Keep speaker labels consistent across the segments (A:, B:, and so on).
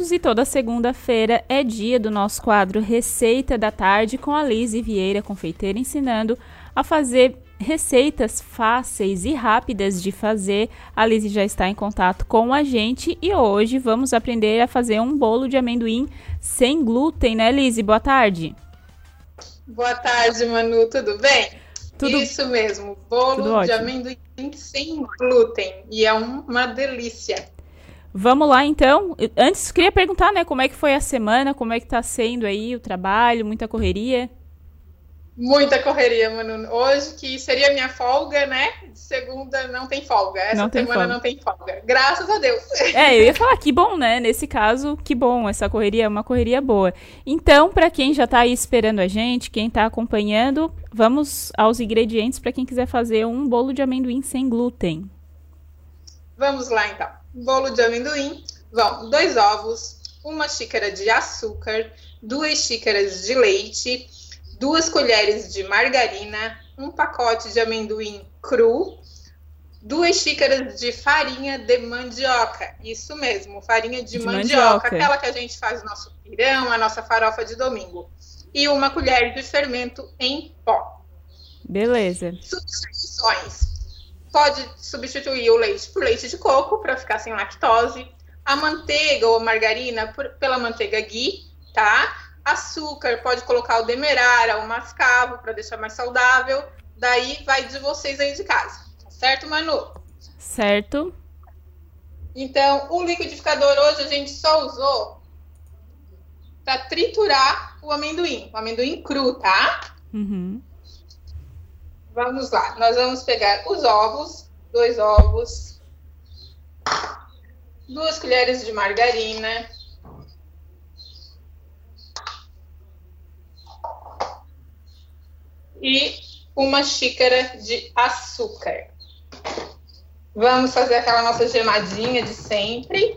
A: minutos e toda segunda-feira é dia do nosso quadro Receita da Tarde com a Liz Vieira, confeiteira, ensinando a fazer receitas fáceis e rápidas de fazer. A Liz já está em contato com a gente e hoje vamos aprender a fazer um bolo de amendoim sem glúten, né, Liz? Boa tarde.
B: Boa tarde, Manu, tudo bem? Tudo... Isso mesmo, bolo de amendoim sem glúten e é uma delícia.
A: Vamos lá então. Antes queria perguntar, né, como é que foi a semana, como é que tá sendo aí o trabalho, muita correria?
B: Muita correria, mano. Hoje, que seria minha folga, né? Segunda não tem folga. Essa não semana não tem folga. Graças a Deus.
A: É, eu ia falar que bom, né? Nesse caso, que bom. Essa correria é uma correria boa. Então, para quem já tá aí esperando a gente, quem tá acompanhando, vamos aos ingredientes para quem quiser fazer um bolo de amendoim sem glúten.
B: Vamos lá, então bolo de amendoim, vão dois ovos, uma xícara de açúcar, duas xícaras de leite, duas colheres de margarina, um pacote de amendoim cru, duas xícaras de farinha de mandioca. Isso mesmo, farinha de, de mandioca, mandioca, aquela que a gente faz o nosso pirão, a nossa farofa de domingo. E uma colher de fermento em pó.
A: Beleza.
B: Substituições. Pode substituir o leite por leite de coco para ficar sem lactose, a manteiga ou a margarina por, pela manteiga ghee, tá? Açúcar, pode colocar o demerara, o mascavo para deixar mais saudável. Daí vai de vocês aí de casa, tá certo, Manu?
A: Certo.
B: Então, o liquidificador hoje a gente só usou para triturar o amendoim, o amendoim cru, tá? Uhum. Vamos lá, nós vamos pegar os ovos, dois ovos, duas colheres de margarina, e uma xícara de açúcar. Vamos fazer aquela nossa gemadinha de sempre.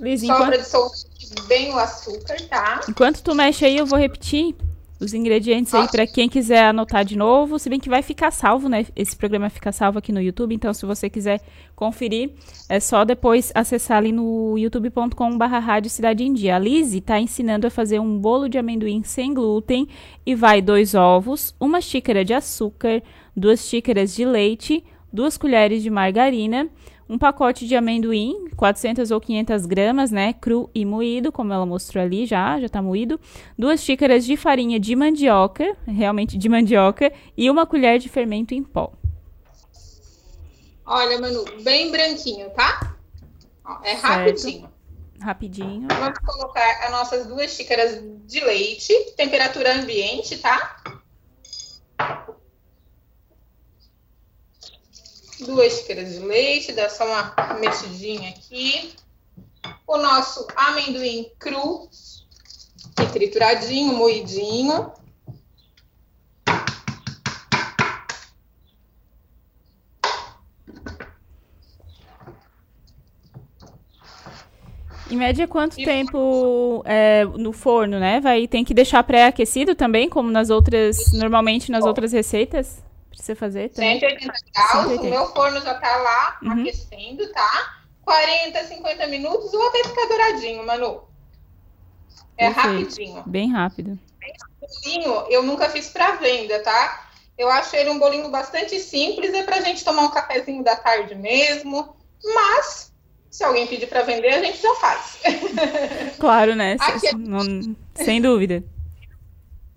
A: Liz, Só enquanto... para
B: dissolver bem o açúcar, tá?
A: Enquanto tu mexe aí, eu vou repetir os ingredientes aí para quem quiser anotar de novo, se bem que vai ficar salvo, né? Esse programa fica salvo aqui no YouTube, então se você quiser conferir, é só depois acessar ali no youtube.com/barra Rádio Cidade em Dia. A Lizzie está ensinando a fazer um bolo de amendoim sem glúten e vai dois ovos, uma xícara de açúcar, duas xícaras de leite, duas colheres de margarina, um pacote de amendoim, 400 ou 500 gramas, né, cru e moído, como ela mostrou ali já, já tá moído, duas xícaras de farinha de mandioca, realmente de mandioca, e uma colher de fermento em pó.
B: Olha, Manu, bem branquinho, tá? Ó, é rapidinho.
A: Rapidinho.
B: Vamos colocar as nossas duas xícaras de leite, temperatura ambiente, tá? Duas xícaras de leite, dá só uma mexidinha aqui. O nosso amendoim cru, e trituradinho, moidinho.
A: Em média, quanto e tempo é, no forno, né? Vai, tem que deixar pré-aquecido também, como nas outras, normalmente nas outras receitas? Você fazer
B: também? 180 graus, 180. o meu forno já tá lá uhum. aquecendo, tá? 40, 50 minutos ou até ficar douradinho, Manu. É Perfeito. rapidinho.
A: Bem rápido.
B: Bolinho, eu nunca fiz para venda, tá? Eu acho ele um bolinho bastante simples, é pra gente tomar um cafezinho da tarde mesmo, mas se alguém pedir para vender, a gente já faz.
A: Claro, né? Aqui... Não, sem dúvida.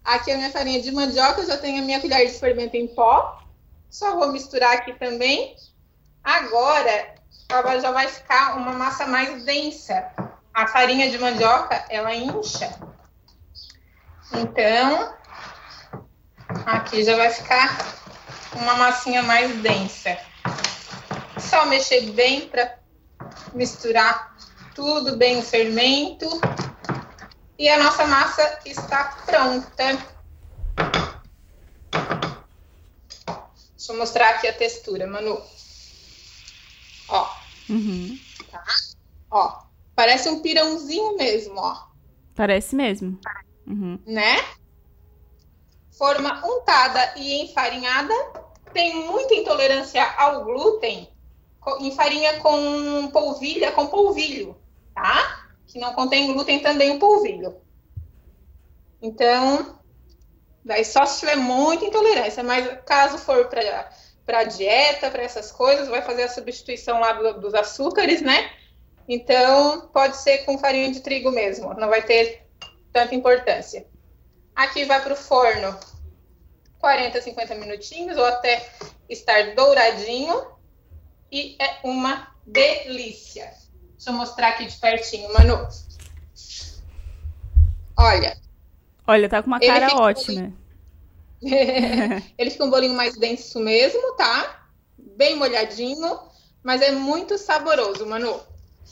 B: Aqui a minha farinha de mandioca, já tenho a minha colher de fermento em pó. Só vou misturar aqui também. Agora, ela já vai ficar uma massa mais densa. A farinha de mandioca, ela incha. Então, aqui já vai ficar uma massinha mais densa. Só mexer bem para misturar tudo bem o fermento. E a nossa massa está pronta. Deixa eu mostrar aqui a textura, Manu. Ó. Uhum. Tá? Ó. Parece um pirãozinho mesmo, ó.
A: Parece mesmo.
B: Uhum. Né? Forma untada e enfarinhada. Tem muita intolerância ao glúten. em farinha com polvilha, com polvilho, tá? Que não contém glúten também o polvilho. Então, daí só se tiver muita intolerância, mas caso for para dieta, para essas coisas, vai fazer a substituição lá do, dos açúcares, né? Então, pode ser com farinha de trigo mesmo, não vai ter tanta importância. Aqui vai para o forno 40, 50 minutinhos, ou até estar douradinho. E é uma delícia. Deixa eu mostrar aqui de pertinho, Manu. Olha.
A: Olha, tá com uma cara ótima.
B: Um ele fica um bolinho mais denso mesmo, tá? Bem molhadinho, mas é muito saboroso, Manu.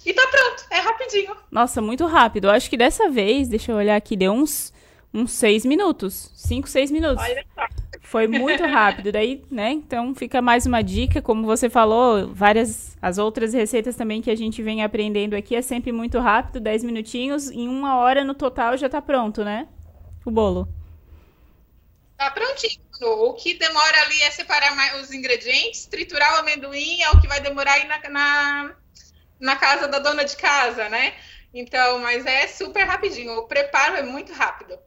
B: E tá pronto, é rapidinho.
A: Nossa, muito rápido. Eu acho que dessa vez, deixa eu olhar aqui, deu uns, uns seis minutos. Cinco, seis minutos. Olha só. Foi muito rápido. Daí, né? Então fica mais uma dica, como você falou, várias as outras receitas também que a gente vem aprendendo aqui é sempre muito rápido, dez minutinhos, em uma hora no total já tá pronto, né? O bolo.
B: Tá prontinho. O que demora ali é separar os ingredientes, triturar o amendoim é o que vai demorar aí na, na na casa da dona de casa, né? Então, mas é super rapidinho. O preparo é muito rápido.